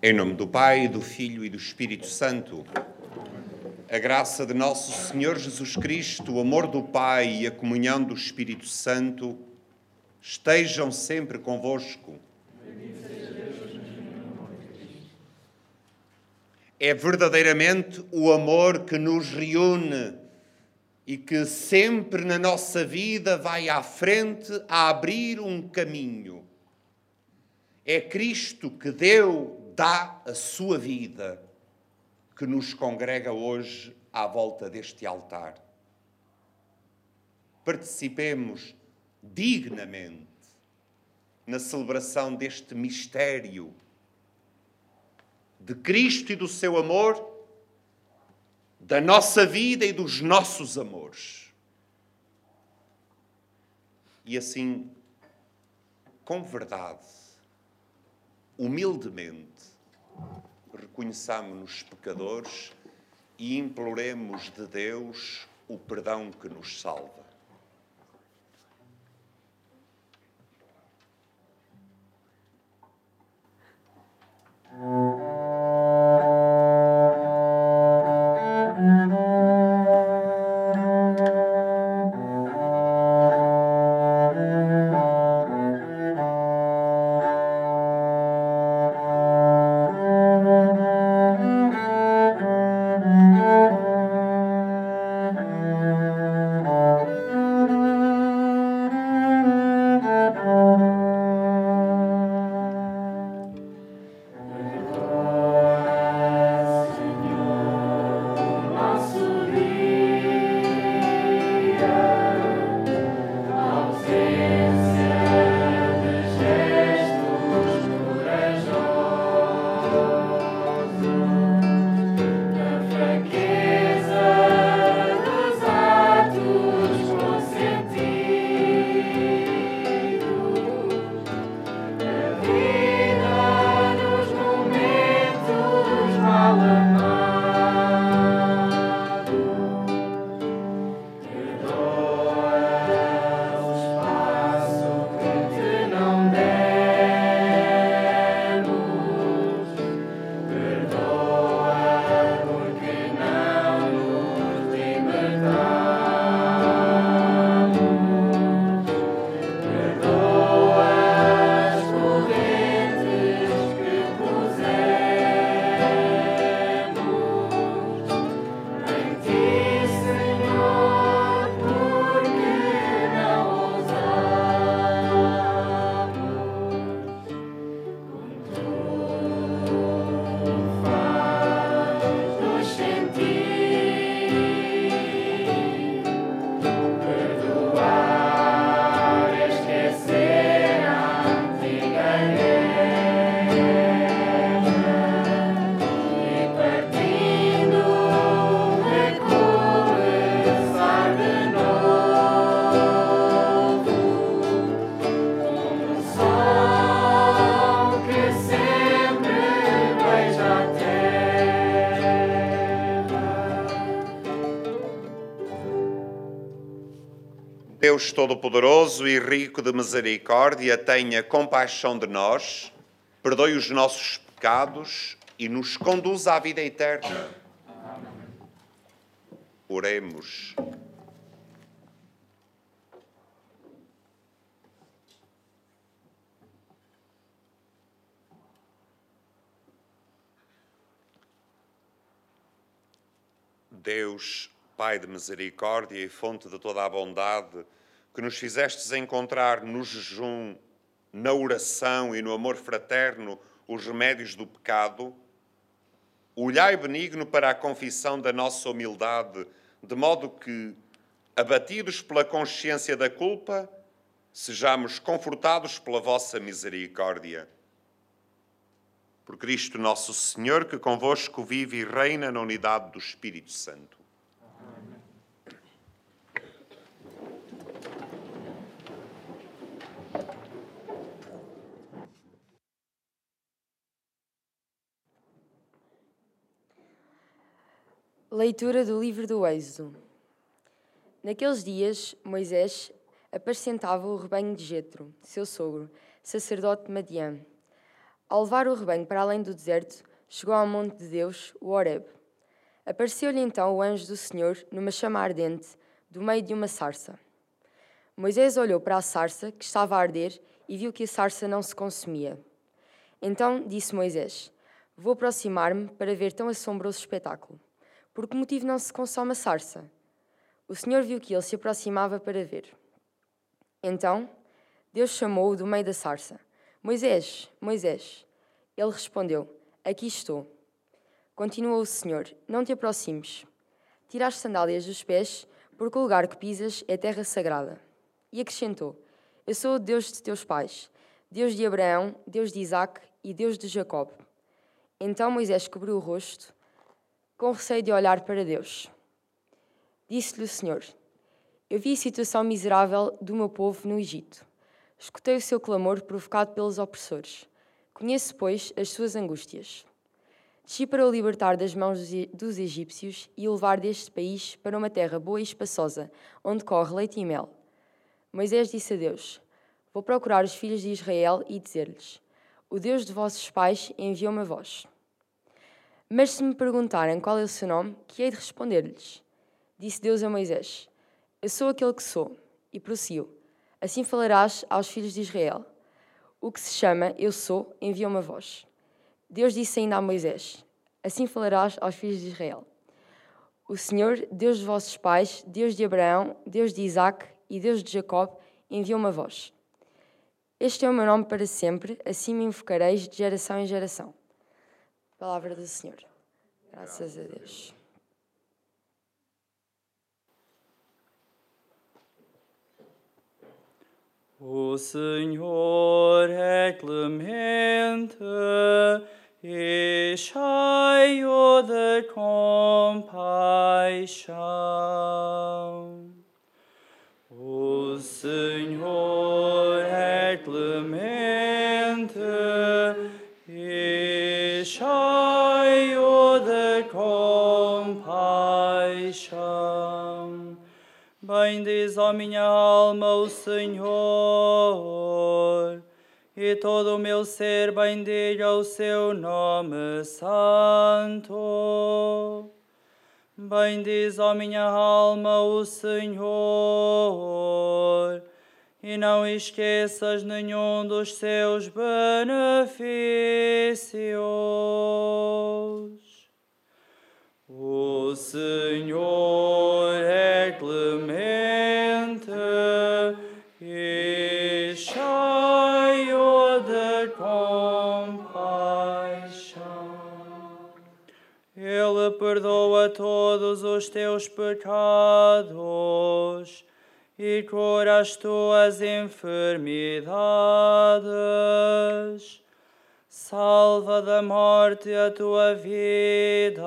Em nome do Pai, do Filho e do Espírito Santo, a graça de nosso Senhor Jesus Cristo, o amor do Pai e a comunhão do Espírito Santo estejam sempre convosco. É verdadeiramente o amor que nos reúne e que sempre na nossa vida vai à frente a abrir um caminho. É Cristo que deu dá a sua vida que nos congrega hoje à volta deste altar. Participemos dignamente na celebração deste mistério de Cristo e do seu amor, da nossa vida e dos nossos amores. E assim, com verdade, humildemente, reconheçamos-nos pecadores e imploremos de Deus o perdão que nos salva. Música Deus Todo-Poderoso e rico de misericórdia, tenha compaixão de nós, perdoe os nossos pecados e nos conduza à vida eterna. Oremos. Deus, Pai de misericórdia e fonte de toda a bondade, que nos fizestes encontrar no jejum, na oração e no amor fraterno os remédios do pecado, olhai benigno para a confissão da nossa humildade, de modo que, abatidos pela consciência da culpa, sejamos confortados pela vossa misericórdia. Por Cristo nosso Senhor, que convosco vive e reina na unidade do Espírito Santo. Leitura do livro do Êxodo. Naqueles dias, Moisés apacentava o rebanho de Jetro, seu sogro, sacerdote de Madian. Ao levar o rebanho para além do deserto, chegou ao monte de Deus, o Horeb. Apareceu-lhe então o anjo do Senhor numa chama ardente, do meio de uma sarça. Moisés olhou para a sarça, que estava a arder, e viu que a sarça não se consumia. Então disse Moisés: Vou aproximar-me para ver tão assombroso espetáculo. Por que motivo não se consome a sarça? O Senhor viu que ele se aproximava para ver. Então Deus chamou-o do meio da sarça. Moisés, Moisés. Ele respondeu: Aqui estou. Continuou o Senhor: Não te aproximes. Tira as sandálias dos pés, porque o lugar que pisas é terra sagrada. E acrescentou: Eu sou o Deus de teus pais, Deus de Abraão, Deus de Isaac e Deus de Jacob. Então Moisés cobriu o rosto com receio de olhar para Deus. Disse-lhe o Senhor: Eu vi a situação miserável do meu povo no Egito. Escutei o seu clamor provocado pelos opressores. Conheço, pois, as suas angústias. Desci para o libertar das mãos dos egípcios e o levar deste país para uma terra boa e espaçosa, onde corre leite e mel. Moisés disse a Deus: Vou procurar os filhos de Israel e dizer-lhes: O Deus de vossos pais enviou-me a vós. Mas se me perguntarem qual é o seu nome, que hei de responder-lhes? Disse Deus a Moisés: Eu sou aquele que sou. E prosseguiu: Assim falarás aos filhos de Israel. O que se chama Eu sou enviou-me a vós. Deus disse ainda a Moisés: Assim falarás aos filhos de Israel. O Senhor, Deus de vossos pais, Deus de Abraão, Deus de Isaac e Deus de Jacob, enviou-me a vós. Este é o meu nome para sempre, assim me invocareis de geração em geração. Palavra do Senhor. Graças a Deus. O Senhor é clemente e cheio de compaixão. O Senhor é clemente e cheio de compaixão. Bendiz a minha alma o Senhor, e todo o meu ser bendiga o seu nome santo. Bendiz a minha alma o Senhor, e não esqueças nenhum dos seus benefícios. O Senhor é clemente e cheio de compaixão. Ele perdoa todos os teus pecados e cura as tuas enfermidades. Salva da morte a tua vida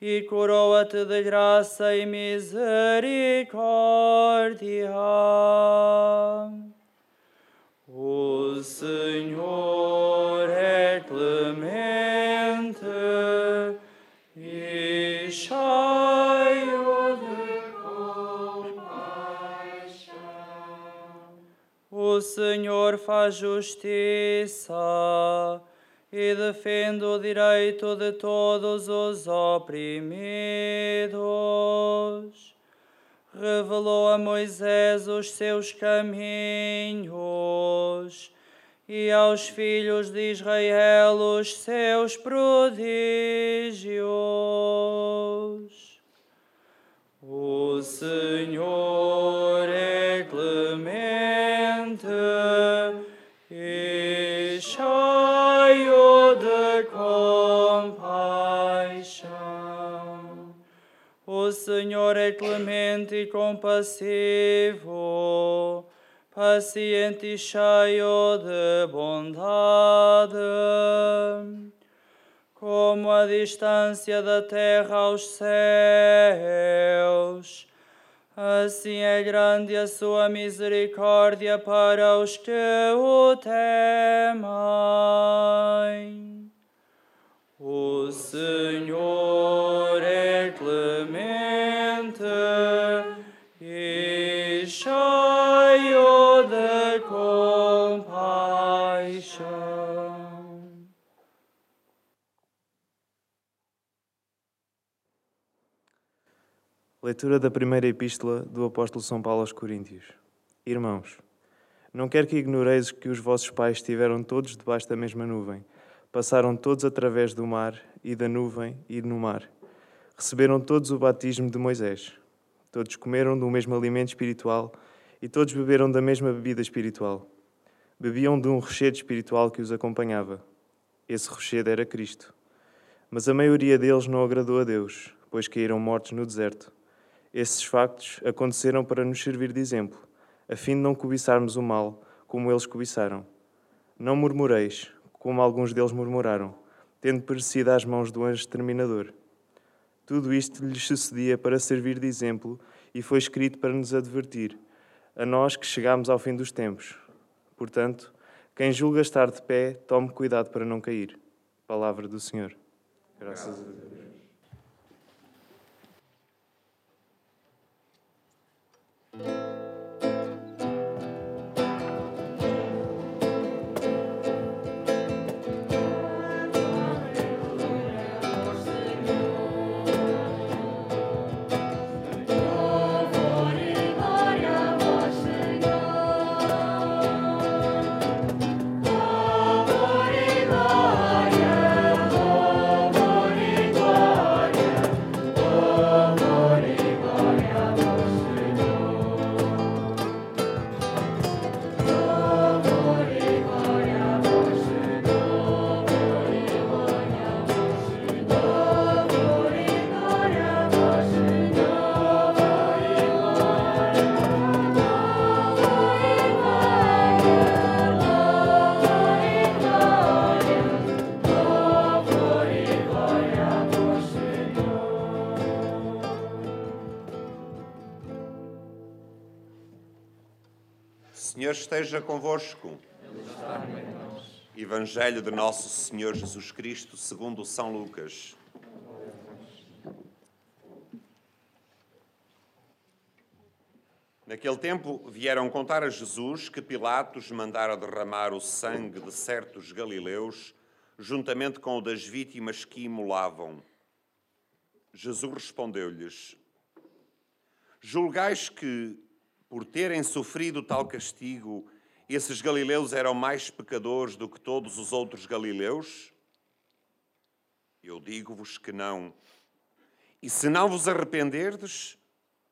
e coroa-te de graça e misericórdia. O Senhor faz justiça e defende o direito de todos os oprimidos. Revelou a Moisés os seus caminhos e aos filhos de Israel os seus prodígios. O Senhor é clemente e cheio de compaixão. O Senhor é clemente e compassivo paciente e cheio de bondade, como a distância da terra aos céus. Assim é grande a sua misericórdia para os que o temem. Leitura da primeira epístola do apóstolo São Paulo aos Coríntios. Irmãos, não quero que ignoreis que os vossos pais estiveram todos debaixo da mesma nuvem, passaram todos através do mar e da nuvem e no mar. Receberam todos o batismo de Moisés. Todos comeram do mesmo alimento espiritual e todos beberam da mesma bebida espiritual. Bebiam de um rochedo espiritual que os acompanhava. Esse rochedo era Cristo. Mas a maioria deles não agradou a Deus, pois caíram mortos no deserto. Esses factos aconteceram para nos servir de exemplo, a fim de não cobiçarmos o mal, como eles cobiçaram. Não murmureis, como alguns deles murmuraram, tendo perecido às mãos do anjo exterminador. Tudo isto lhes sucedia para servir de exemplo e foi escrito para nos advertir, a nós que chegamos ao fim dos tempos. Portanto, quem julga estar de pé, tome cuidado para não cair. Palavra do Senhor. Graças a Deus. Senhor esteja convosco. Evangelho de Nosso Senhor Jesus Cristo, segundo São Lucas. Naquele tempo vieram contar a Jesus que Pilatos mandara derramar o sangue de certos galileus, juntamente com o das vítimas que imolavam. Jesus respondeu-lhes: Julgais que, por terem sofrido tal castigo, esses galileus eram mais pecadores do que todos os outros galileus? Eu digo-vos que não. E se não vos arrependerdes,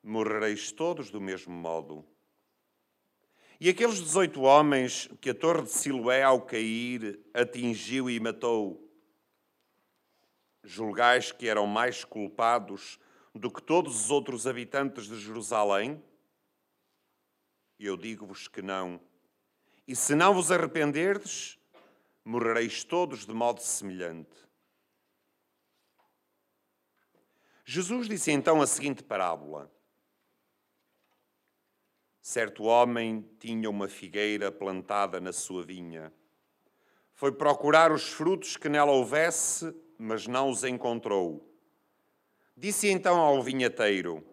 morrereis todos do mesmo modo. E aqueles dezoito homens que a torre de Siloé, ao cair, atingiu e matou, julgais que eram mais culpados do que todos os outros habitantes de Jerusalém? Eu digo-vos que não. E se não vos arrependerdes, morrereis todos de modo semelhante. Jesus disse então a seguinte parábola. Certo homem tinha uma figueira plantada na sua vinha. Foi procurar os frutos que nela houvesse, mas não os encontrou. Disse então ao vinhateiro: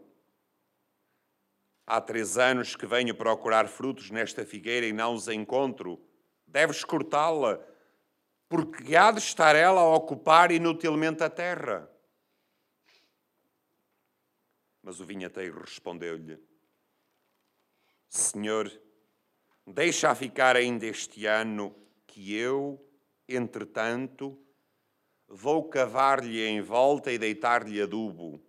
Há três anos que venho procurar frutos nesta figueira e não os encontro. deves cortá-la, porque há de estar ela a ocupar inutilmente a terra. Mas o vinhateiro respondeu-lhe: Senhor, deixa ficar ainda este ano, que eu, entretanto, vou cavar-lhe em volta e deitar-lhe adubo.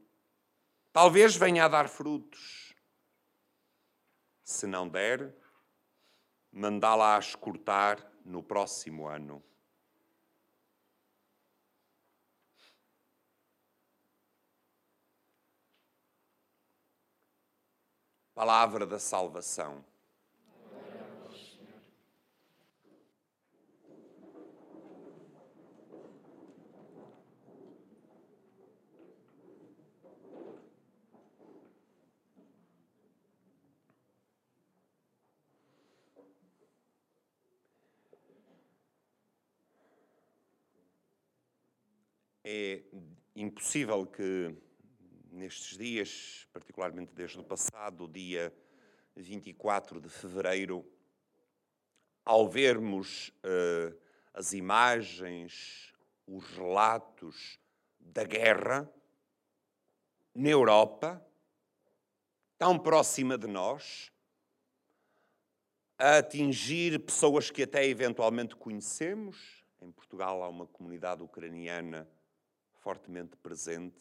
Talvez venha a dar frutos. Se não der, mandá-la a escortar no próximo ano. Palavra da salvação. É impossível que nestes dias, particularmente desde o passado dia 24 de fevereiro, ao vermos uh, as imagens, os relatos da guerra na Europa, tão próxima de nós, a atingir pessoas que até eventualmente conhecemos. Em Portugal há uma comunidade ucraniana fortemente presente.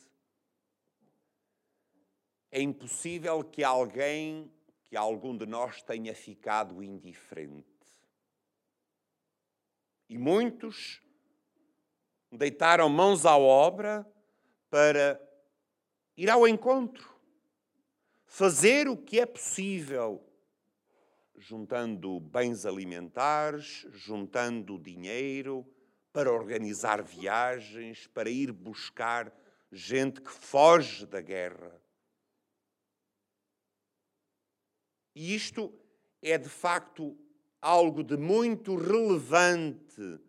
É impossível que alguém, que algum de nós tenha ficado indiferente. E muitos deitaram mãos à obra para ir ao encontro, fazer o que é possível, juntando bens alimentares, juntando dinheiro, para organizar viagens, para ir buscar gente que foge da guerra. E isto é de facto algo de muito relevante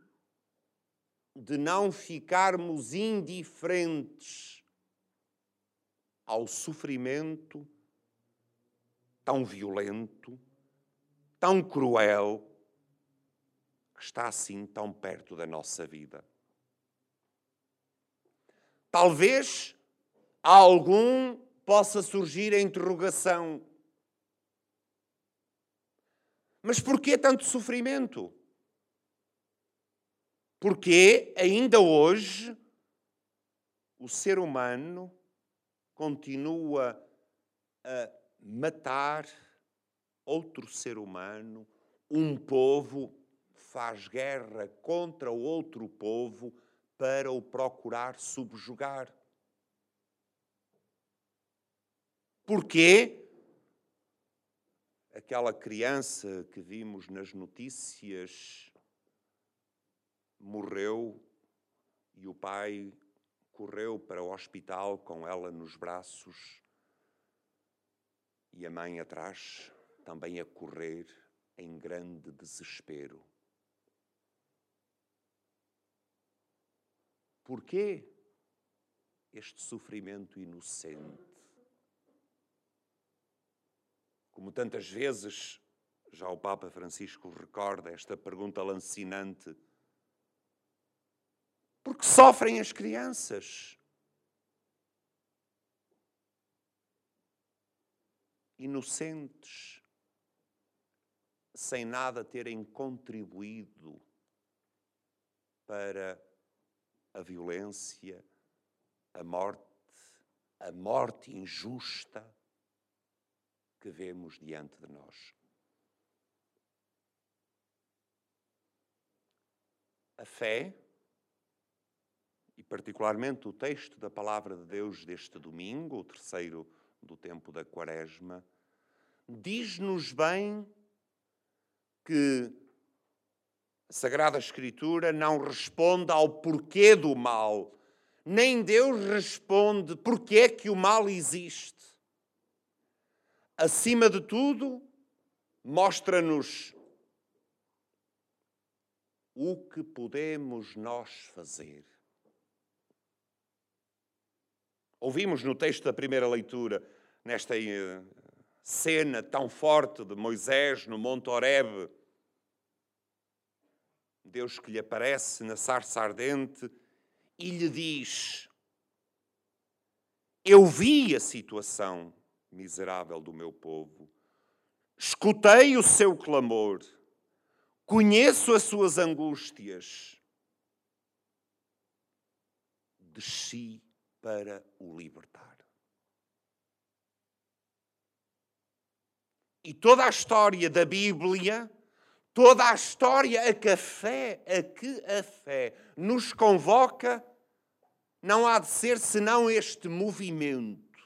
de não ficarmos indiferentes ao sofrimento tão violento, tão cruel que está assim tão perto da nossa vida. Talvez a algum possa surgir a interrogação: mas por que tanto sofrimento? Porque ainda hoje o ser humano continua a matar outro ser humano, um povo faz guerra contra outro povo para o procurar subjugar. Porquê? Aquela criança que vimos nas notícias morreu e o pai correu para o hospital com ela nos braços e a mãe atrás também a correr em grande desespero. Porquê este sofrimento inocente? Como tantas vezes, já o Papa Francisco recorda esta pergunta lancinante: porque sofrem as crianças? Inocentes, sem nada terem contribuído para a violência, a morte, a morte injusta que vemos diante de nós. A fé, e particularmente o texto da Palavra de Deus deste domingo, o terceiro do tempo da Quaresma, diz-nos bem que a Sagrada Escritura não responde ao porquê do mal, nem Deus responde porquê é que o mal existe. Acima de tudo, mostra-nos o que podemos nós fazer. Ouvimos no texto da primeira leitura, nesta eh, cena tão forte de Moisés no Monte Horebe, Deus que lhe aparece na sarça ardente e lhe diz: Eu vi a situação miserável do meu povo, escutei o seu clamor, conheço as suas angústias, desci para o libertar. E toda a história da Bíblia, toda a história a que a fé, a que a fé nos convoca, não há de ser senão este movimento.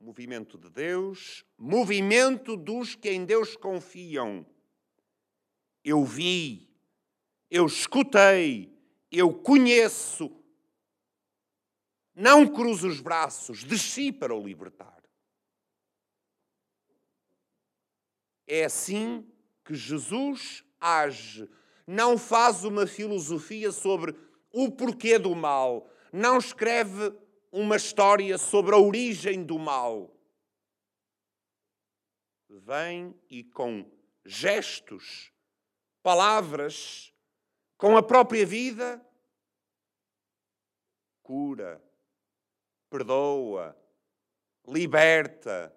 Movimento de Deus, movimento dos que em Deus confiam. Eu vi, eu escutei, eu conheço, não cruzo os braços, desci para o libertar. É assim que Jesus age. Não faz uma filosofia sobre o porquê do mal. Não escreve uma história sobre a origem do mal. Vem e com gestos, palavras, com a própria vida, cura, perdoa, liberta,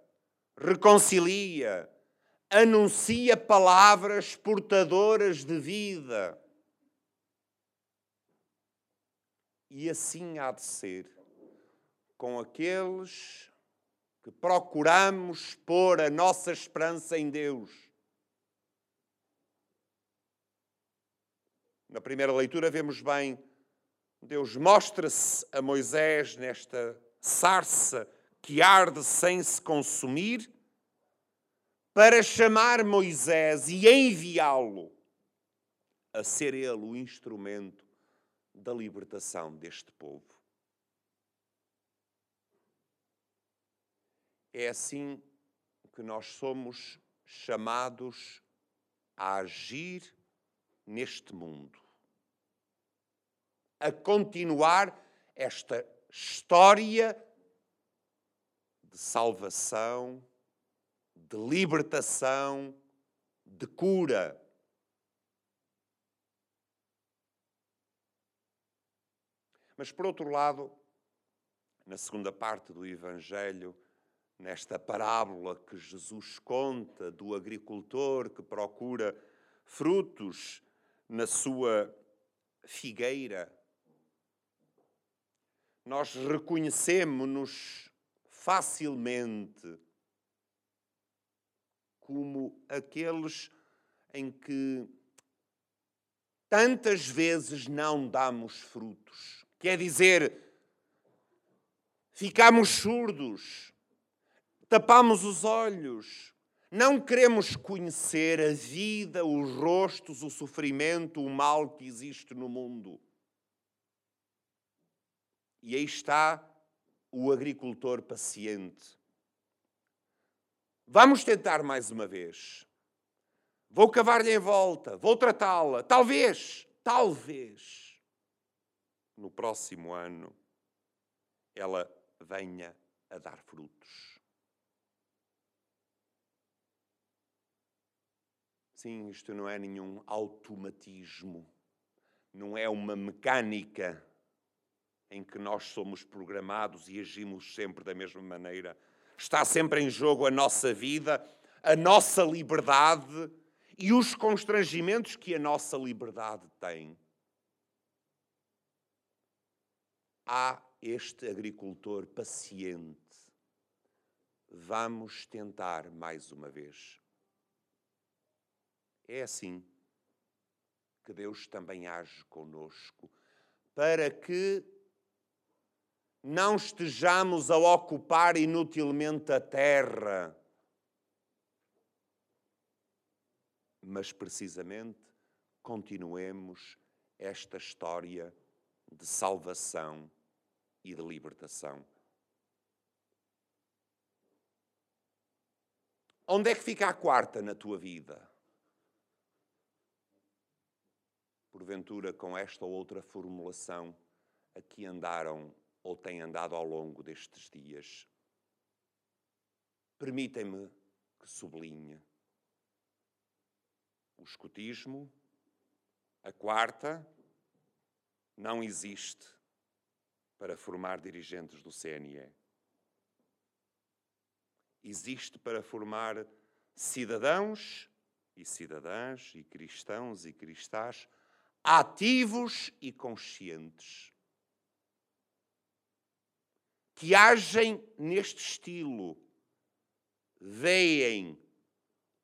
reconcilia, anuncia palavras portadoras de vida. E assim há de ser com aqueles que procuramos pôr a nossa esperança em Deus. Na primeira leitura vemos bem Deus mostra-se a Moisés nesta sarça que arde sem se consumir, para chamar Moisés e enviá-lo a ser ele o instrumento da libertação deste povo. É assim que nós somos chamados a agir neste mundo a continuar esta história de salvação, de libertação, de cura. Mas, por outro lado, na segunda parte do Evangelho, nesta parábola que Jesus conta do agricultor que procura frutos na sua figueira, nós reconhecemos-nos facilmente como aqueles em que tantas vezes não damos frutos. Quer dizer, ficamos surdos, tapamos os olhos, não queremos conhecer a vida, os rostos, o sofrimento, o mal que existe no mundo. E aí está o agricultor paciente. Vamos tentar mais uma vez. Vou cavar-lhe em volta, vou tratá-la. Talvez, talvez, no próximo ano, ela venha a dar frutos. Sim, isto não é nenhum automatismo, não é uma mecânica em que nós somos programados e agimos sempre da mesma maneira. Está sempre em jogo a nossa vida, a nossa liberdade e os constrangimentos que a nossa liberdade tem. Há este agricultor paciente. Vamos tentar mais uma vez. É assim que Deus também age conosco, para que não estejamos a ocupar inutilmente a terra, mas precisamente continuemos esta história de salvação e de libertação. Onde é que fica a quarta na tua vida? Porventura, com esta ou outra formulação, aqui andaram ou tem andado ao longo destes dias. Permitem-me que sublinhe. o escutismo, a quarta, não existe para formar dirigentes do CNE. Existe para formar cidadãos e cidadãs e cristãos e cristãs ativos e conscientes que agem neste estilo, veem,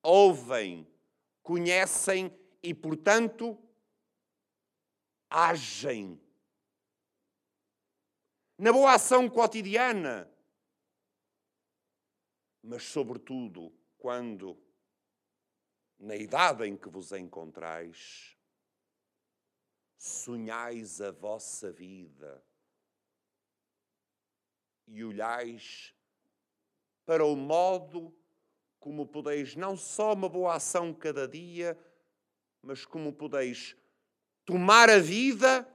ouvem, conhecem e, portanto, agem. Na boa ação cotidiana, mas, sobretudo, quando, na idade em que vos encontrais, sonhais a vossa vida e olhais para o modo como podeis não só uma boa ação cada dia, mas como podeis tomar a vida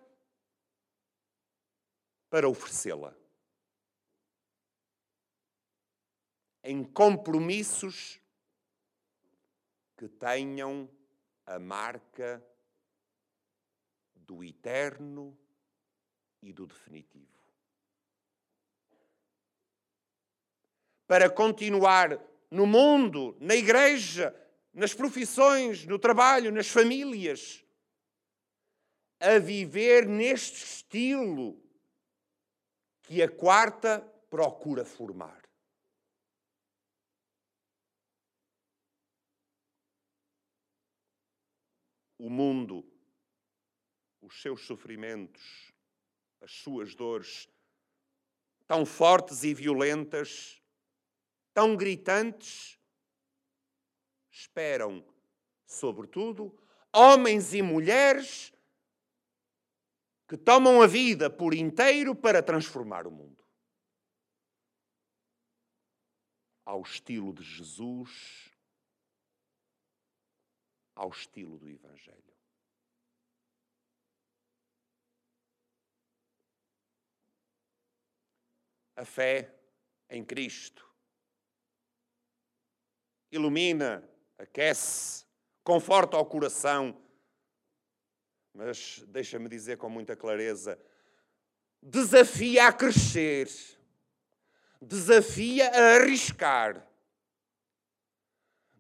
para oferecê-la. Em compromissos que tenham a marca do eterno e do definitivo. Para continuar no mundo, na igreja, nas profissões, no trabalho, nas famílias, a viver neste estilo que a quarta procura formar. O mundo, os seus sofrimentos, as suas dores, tão fortes e violentas, tão gritantes, esperam, sobretudo, homens e mulheres que tomam a vida por inteiro para transformar o mundo. Ao estilo de Jesus, ao estilo do Evangelho. A fé em Cristo ilumina, aquece, conforta o coração mas deixa-me dizer com muita clareza: desafia a crescer, desafia a arriscar,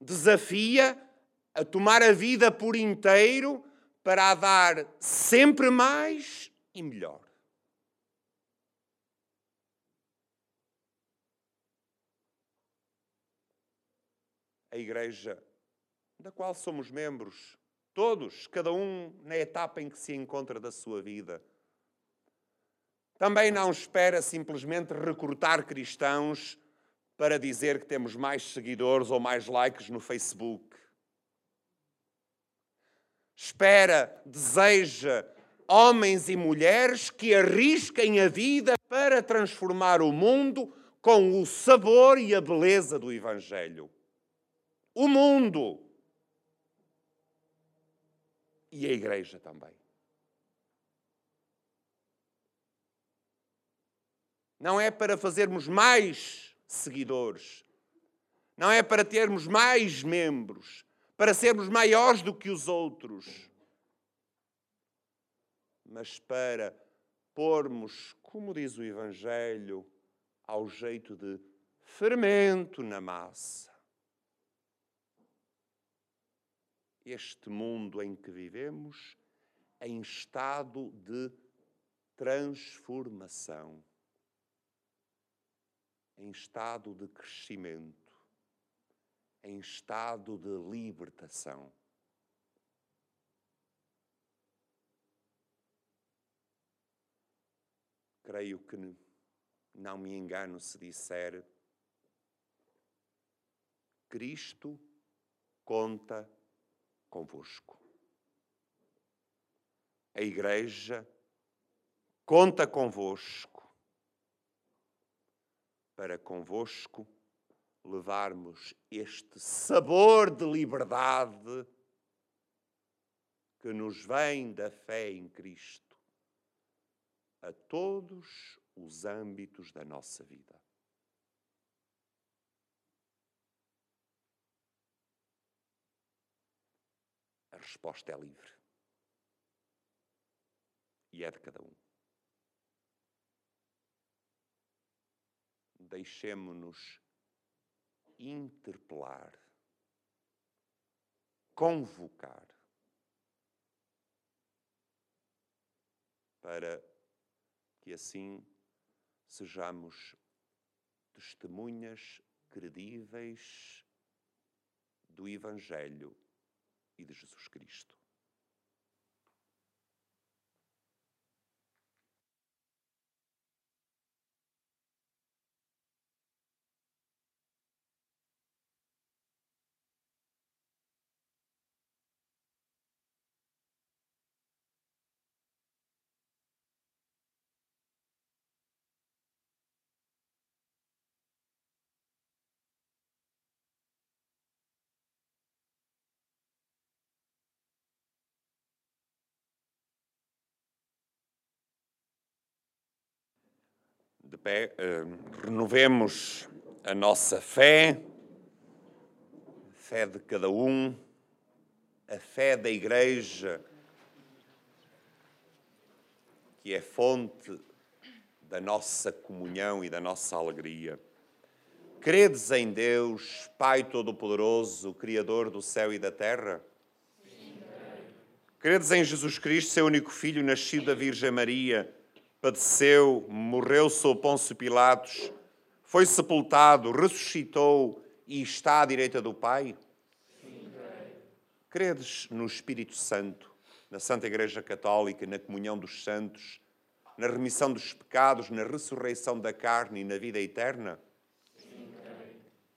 desafia a tomar a vida por inteiro para a dar sempre mais e melhor. A Igreja da qual somos membros Todos, cada um na etapa em que se encontra da sua vida. Também não espera simplesmente recrutar cristãos para dizer que temos mais seguidores ou mais likes no Facebook. Espera, deseja homens e mulheres que arrisquem a vida para transformar o mundo com o sabor e a beleza do Evangelho. O mundo e a igreja também. Não é para fazermos mais seguidores, não é para termos mais membros, para sermos maiores do que os outros, mas para pormos, como diz o Evangelho, ao jeito de fermento na massa. Este mundo em que vivemos em estado de transformação, em estado de crescimento, em estado de libertação. Creio que não me engano se disser Cristo conta convosco. A Igreja conta convosco para convosco levarmos este sabor de liberdade que nos vem da fé em Cristo a todos os âmbitos da nossa vida. Resposta é livre. E é de cada um. Deixemo-nos interpelar, convocar, para que assim sejamos testemunhas credíveis do Evangelho e de Jesus Cristo. Renovemos a nossa fé, a fé de cada um, a fé da Igreja, que é fonte da nossa comunhão e da nossa alegria. Credes em Deus, Pai Todo-Poderoso, Criador do céu e da terra? Sim, Credes em Jesus Cristo, seu único Filho, nascido da Virgem Maria, padeceu, morreu sob Pôncio Pilatos, foi sepultado, ressuscitou e está à direita do Pai? Sim, Credes no Espírito Santo, na Santa Igreja Católica, na comunhão dos santos, na remissão dos pecados, na ressurreição da carne e na vida eterna?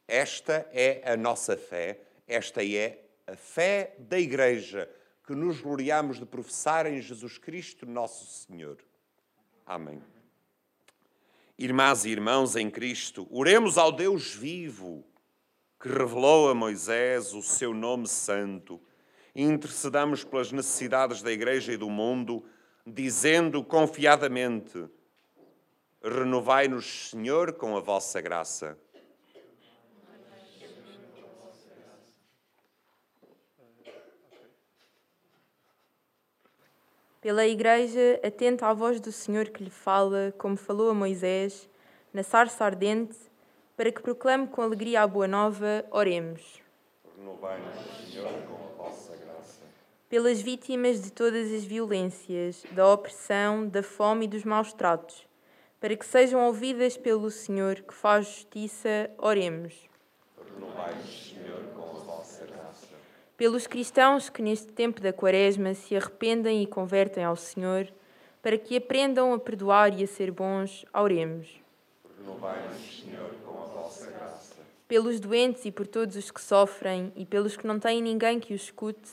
Esta é a nossa fé, esta é a fé da Igreja que nos gloriamos de professar em Jesus Cristo, nosso Senhor. Amém. Irmãs e irmãos em Cristo, oremos ao Deus vivo que revelou a Moisés o seu nome santo e intercedamos pelas necessidades da Igreja e do mundo, dizendo confiadamente: Renovai-nos, Senhor, com a vossa graça. Pela Igreja, atenta à voz do Senhor que lhe fala, como falou a Moisés, na sarça ardente, para que proclame com alegria a boa nova, oremos. Renovai-nos, Senhor, com a vossa graça. Pelas vítimas de todas as violências, da opressão, da fome e dos maus tratos, para que sejam ouvidas pelo Senhor que faz justiça, oremos. Renovai-nos, pelos cristãos que neste tempo da Quaresma se arrependem e convertem ao Senhor, para que aprendam a perdoar e a ser bons, oremos. Renovai-nos, Senhor, com a vossa graça. Pelos doentes e por todos os que sofrem e pelos que não têm ninguém que os escute,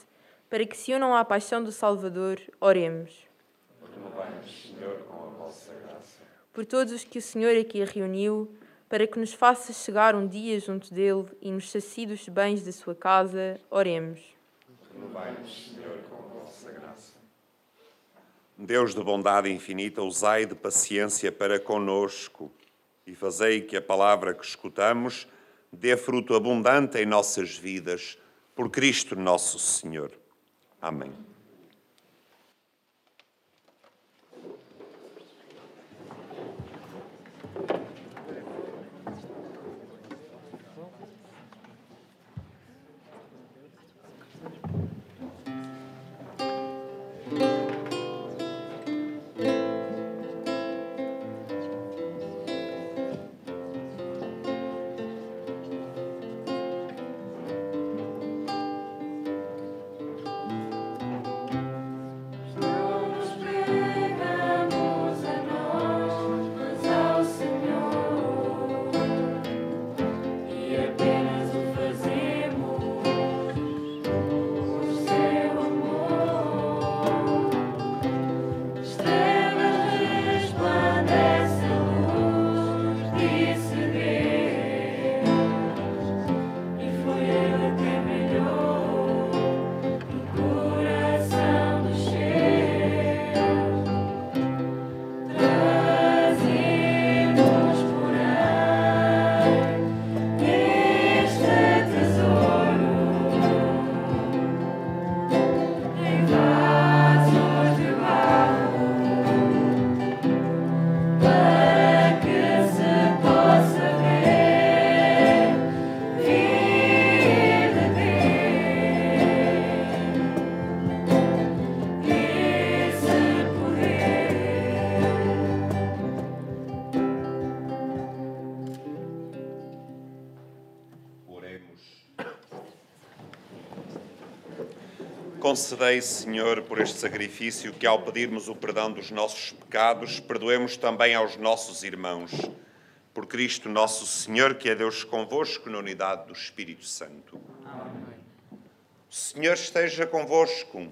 para que se unam à paixão do Salvador, oremos. Renovai-nos, Senhor, com a vossa graça. Por todos os que o Senhor aqui reuniu, para que nos faça chegar um dia junto dele e nos sacie dos bens da sua casa, oremos. Senhor, com vossa graça. Deus de bondade infinita, usai de paciência para conosco e fazei que a palavra que escutamos dê fruto abundante em nossas vidas, por Cristo nosso Senhor. Amém. Concedei, Senhor, por este sacrifício, que ao pedirmos o perdão dos nossos pecados, perdoemos também aos nossos irmãos. Por Cristo nosso Senhor, que é Deus convosco na unidade do Espírito Santo. Amém. O Senhor esteja convosco.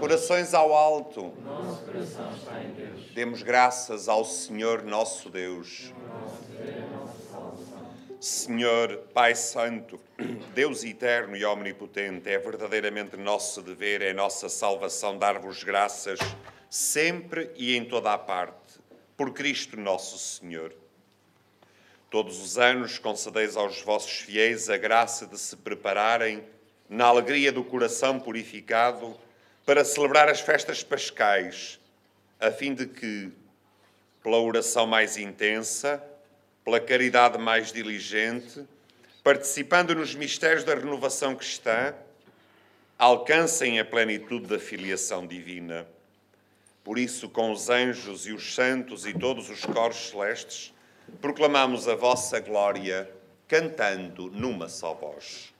Corações ao alto. Demos graças ao Senhor nosso Deus. Senhor, Pai Santo, Deus eterno e omnipotente, é verdadeiramente nosso dever, é nossa salvação dar-vos graças sempre e em toda a parte, por Cristo nosso Senhor. Todos os anos concedeis aos vossos fiéis a graça de se prepararem, na alegria do coração purificado, para celebrar as festas pascais, a fim de que, pela oração mais intensa, pela caridade mais diligente, participando nos mistérios da renovação cristã, alcancem a plenitude da filiação divina. Por isso, com os anjos e os santos e todos os coros celestes, proclamamos a vossa glória, cantando numa só voz.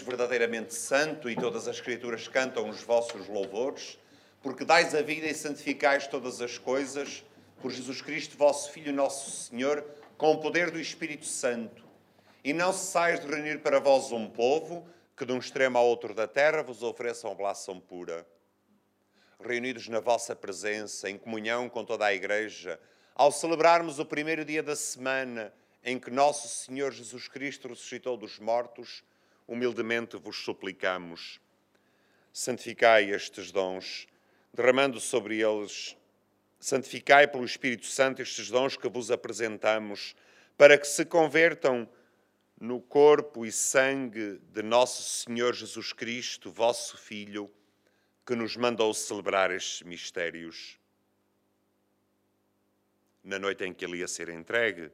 Verdadeiramente santo e todas as Escrituras cantam os vossos louvores, porque dais a vida e santificais todas as coisas, por Jesus Cristo, vosso Filho, nosso Senhor, com o poder do Espírito Santo. E não cessais de reunir para vós um povo que de um extremo ao outro da terra vos ofereçam oblação pura. Reunidos na vossa presença, em comunhão com toda a Igreja, ao celebrarmos o primeiro dia da semana em que nosso Senhor Jesus Cristo ressuscitou dos mortos, humildemente vos suplicamos. Santificai estes dons, derramando sobre eles, santificai pelo Espírito Santo estes dons que vos apresentamos, para que se convertam no corpo e sangue de nosso Senhor Jesus Cristo, vosso Filho, que nos mandou celebrar estes mistérios. Na noite em que ele ia ser entregue,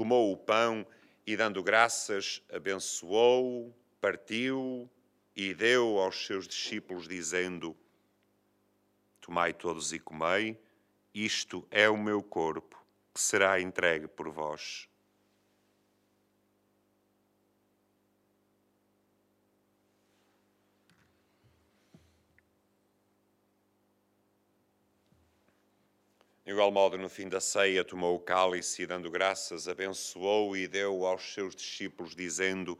tomou o pão e, dando graças, abençoou, partiu e deu aos seus discípulos, dizendo: Tomai todos e comei, isto é o meu corpo, que será entregue por vós. Igual modo, no fim da ceia, tomou o cálice e, dando graças, abençoou e deu aos seus discípulos, dizendo: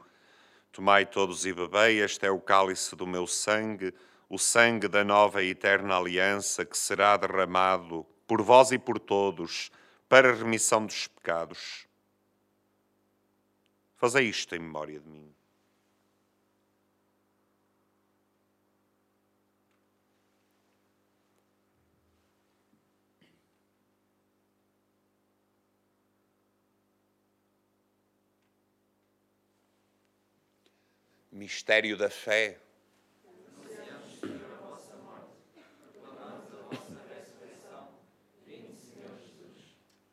Tomai todos e bebei, este é o cálice do meu sangue, o sangue da nova e eterna aliança que será derramado por vós e por todos para a remissão dos pecados. Fazei isto em memória de mim. Mistério da fé.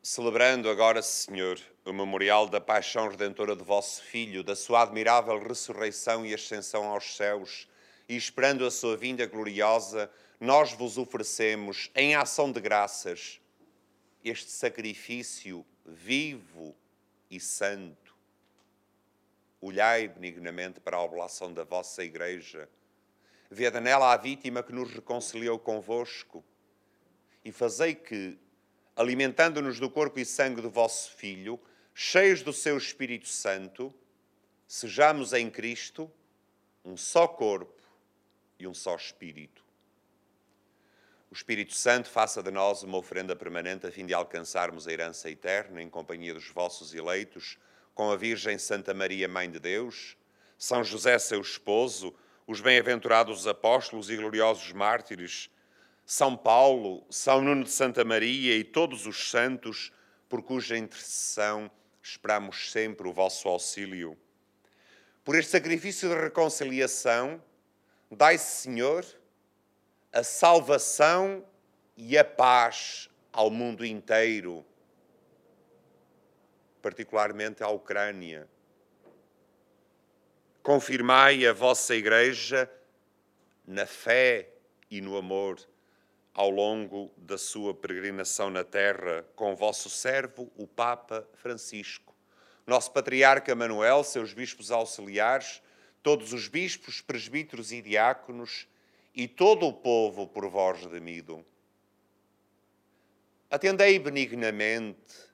Celebrando agora, Senhor, o memorial da paixão redentora de vosso Filho, da sua admirável ressurreição e ascensão aos céus, e esperando a sua vinda gloriosa, nós vos oferecemos, em ação de graças, este sacrifício vivo e santo. Olhai benignamente para a oblação da vossa Igreja. Vede nela a vítima que nos reconciliou convosco e fazei que, alimentando-nos do corpo e sangue do vosso Filho, cheios do seu Espírito Santo, sejamos em Cristo um só corpo e um só Espírito. O Espírito Santo faça de nós uma oferenda permanente a fim de alcançarmos a herança eterna em companhia dos vossos eleitos, com a Virgem Santa Maria, Mãe de Deus, São José, seu esposo, os bem-aventurados apóstolos e gloriosos mártires, são Paulo, São Nuno de Santa Maria e todos os santos, por cuja intercessão esperamos sempre o vosso auxílio. Por este sacrifício de reconciliação, dai, Senhor, a salvação e a paz ao mundo inteiro, particularmente à Ucrânia. Confirmai a vossa Igreja na fé e no amor ao longo da sua peregrinação na terra com vosso servo, o Papa Francisco, nosso patriarca Manuel, seus bispos auxiliares, todos os bispos, presbíteros e diáconos e todo o povo por vós redimido. Atendei benignamente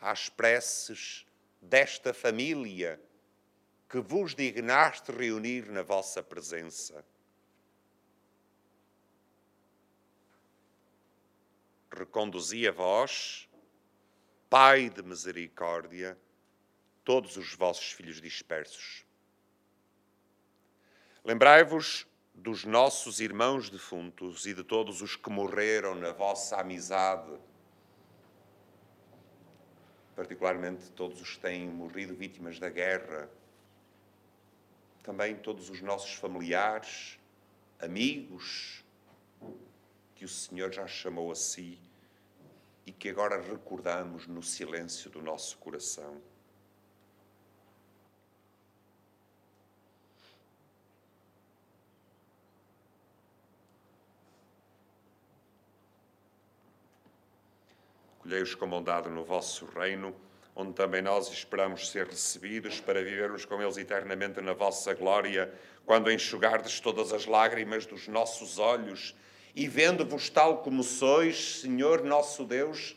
às preces desta família que vos dignaste reunir na vossa presença. reconduzi a vós, Pai de misericórdia, todos os vossos filhos dispersos. Lembrai-vos dos nossos irmãos defuntos e de todos os que morreram na vossa amizade, particularmente todos os que têm morrido vítimas da guerra, também todos os nossos familiares, amigos, que o Senhor já chamou a si e que agora recordamos no silêncio do nosso coração. Colhei-os com bondade no vosso reino, onde também nós esperamos ser recebidos para vivermos com eles eternamente na vossa glória, quando enxugardes todas as lágrimas dos nossos olhos e vendo-vos tal como sois, Senhor nosso Deus,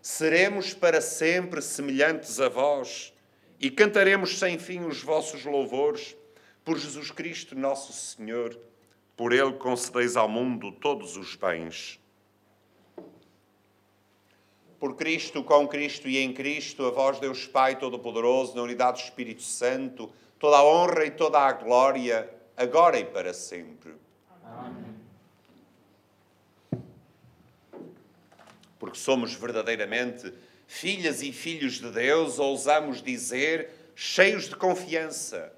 seremos para sempre semelhantes a vós e cantaremos sem fim os vossos louvores por Jesus Cristo nosso Senhor. Por ele concedeis ao mundo todos os bens. Por Cristo, com Cristo e em Cristo, a vós, Deus Pai Todo-Poderoso, na unidade do Espírito Santo, toda a honra e toda a glória, agora e para sempre. Amém. porque somos verdadeiramente filhas e filhos de Deus, ousamos dizer, cheios de confiança: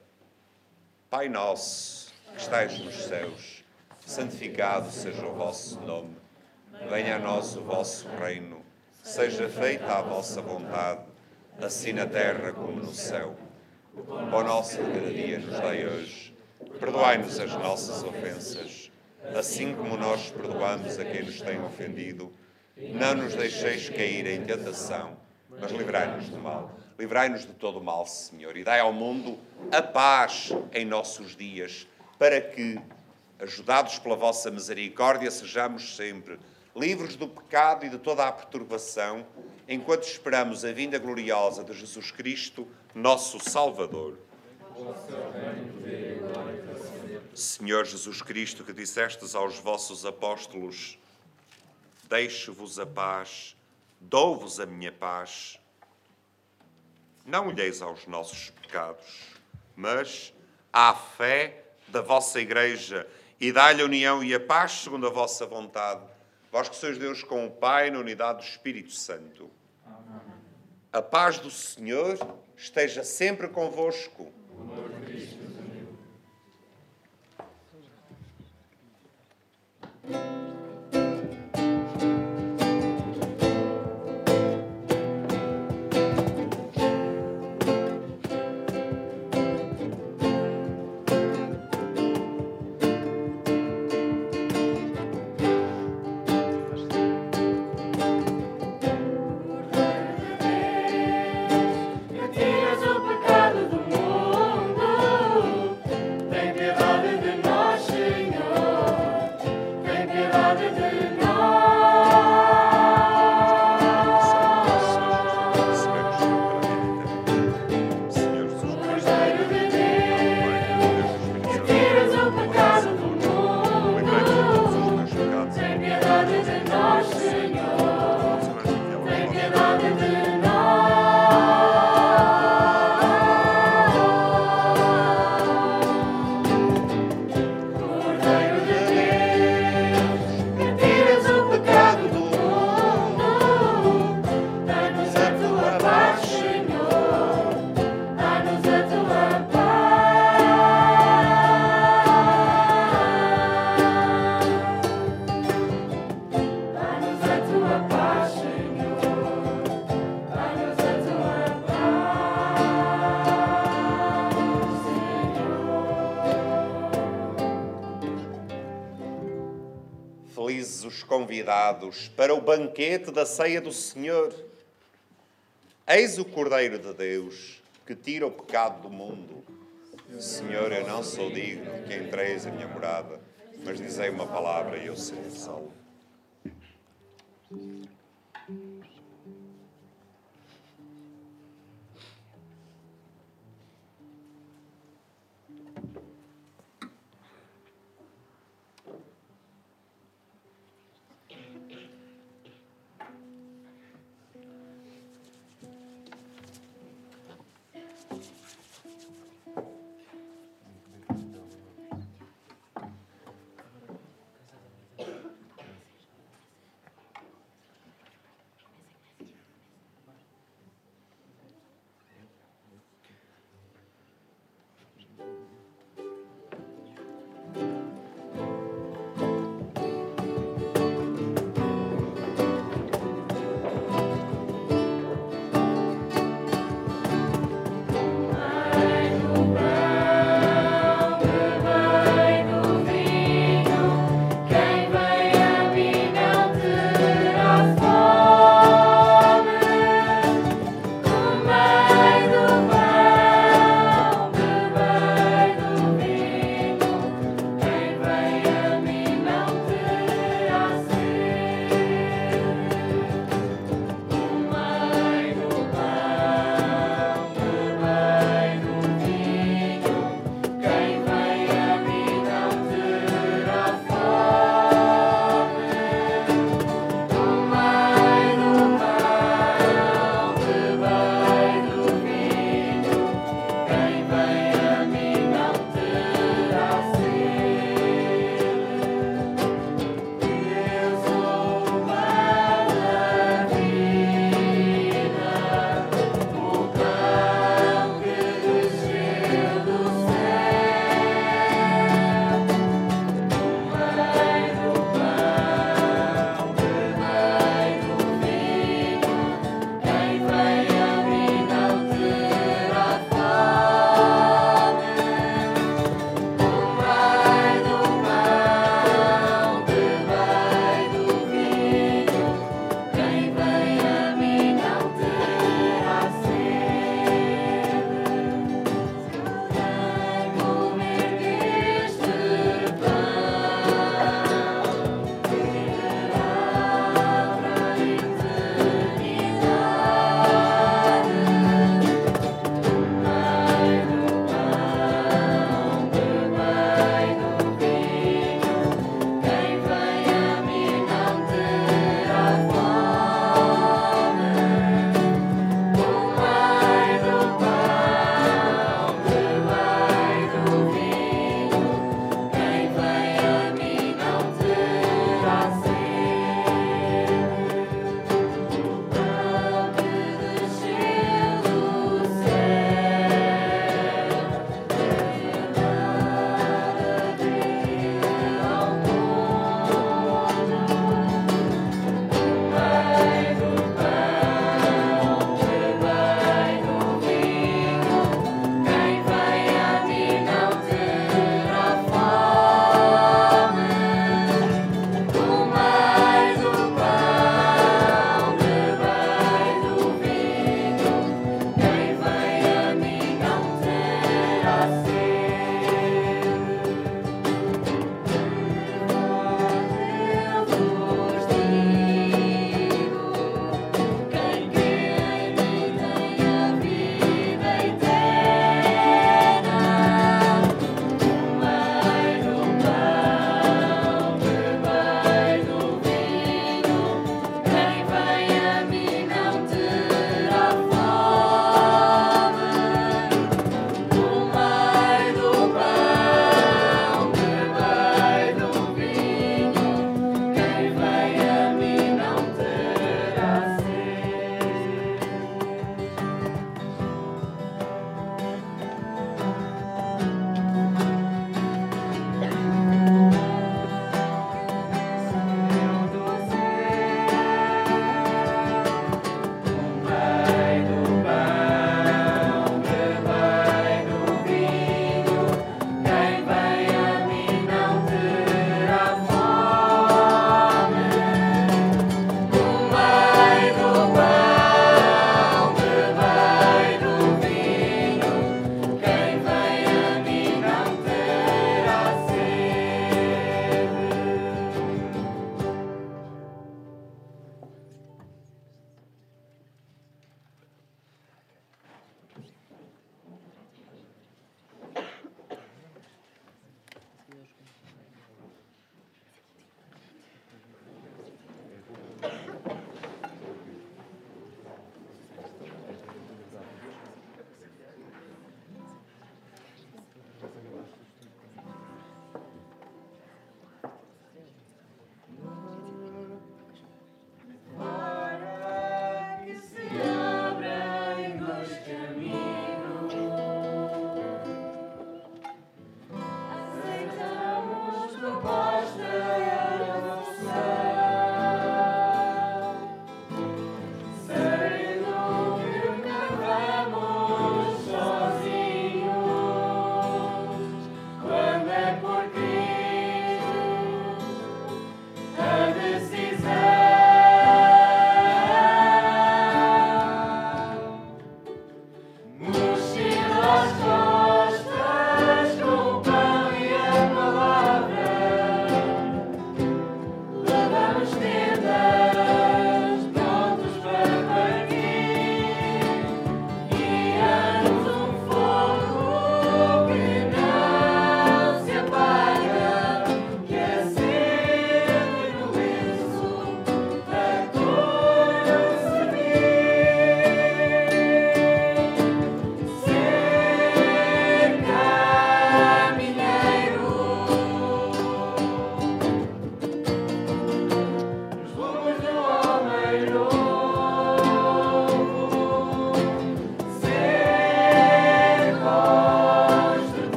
Pai nosso, que estais nos céus, santificado seja o vosso nome. Venha a nós o vosso reino. Seja feita a vossa vontade, assim na terra como no céu. O nosso de cada dia nos dai hoje. Perdoai-nos as nossas ofensas, assim como nós perdoamos a quem nos tem ofendido não nos deixeis cair em tentação, mas livrai-nos do mal. Livrai-nos de todo o mal, Senhor, e dai ao mundo a paz em nossos dias, para que, ajudados pela vossa misericórdia, sejamos sempre livres do pecado e de toda a perturbação, enquanto esperamos a vinda gloriosa de Jesus Cristo, nosso Salvador. Senhor Jesus Cristo, que dissestes aos vossos apóstolos, deixo-vos a paz, dou-vos a minha paz. Não olheis aos nossos pecados, mas à fé da vossa Igreja e dá-lhe a união e a paz segundo a vossa vontade. Vós que sois Deus com o Pai, na unidade do Espírito Santo. Amém. A paz do Senhor esteja sempre convosco. Para o banquete da ceia do Senhor. Eis o Cordeiro de Deus que tira o pecado do mundo. Senhor, eu não sou digno que entreis a minha morada, mas dizei uma palavra e eu serei salvo.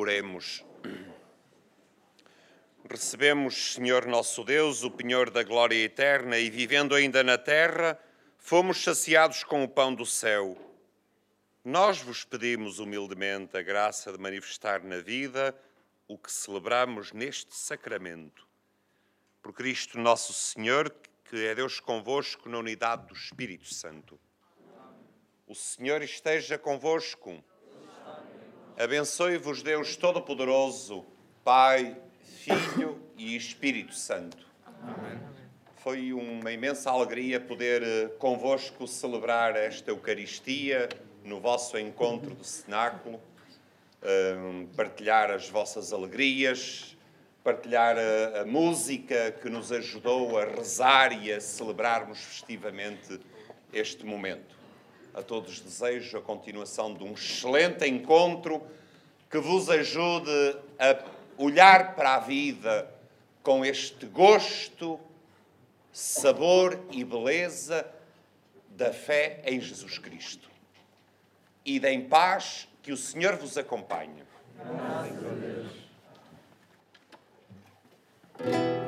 Oremos. Recebemos, Senhor nosso Deus, o penhor da glória eterna e, vivendo ainda na terra, fomos saciados com o pão do céu. Nós vos pedimos humildemente a graça de manifestar na vida o que celebramos neste sacramento. Por Cristo nosso Senhor, que é Deus convosco na unidade do Espírito Santo. O Senhor esteja convosco. Abençoe-vos Deus Todo-Poderoso, Pai, Filho e Espírito Santo. Amém. Foi uma imensa alegria poder eh, convosco celebrar esta Eucaristia no vosso encontro do cenáculo, eh, partilhar as vossas alegrias, partilhar a, a, música que nos ajudou a rezar e a celebrarmos festivamente este momento. A todos desejo a continuação de um excelente encontro que vos ajude a olhar para a vida com este gosto, sabor e beleza da fé em Jesus Cristo. E em paz que o Senhor vos acompanhe. Graças a Deus.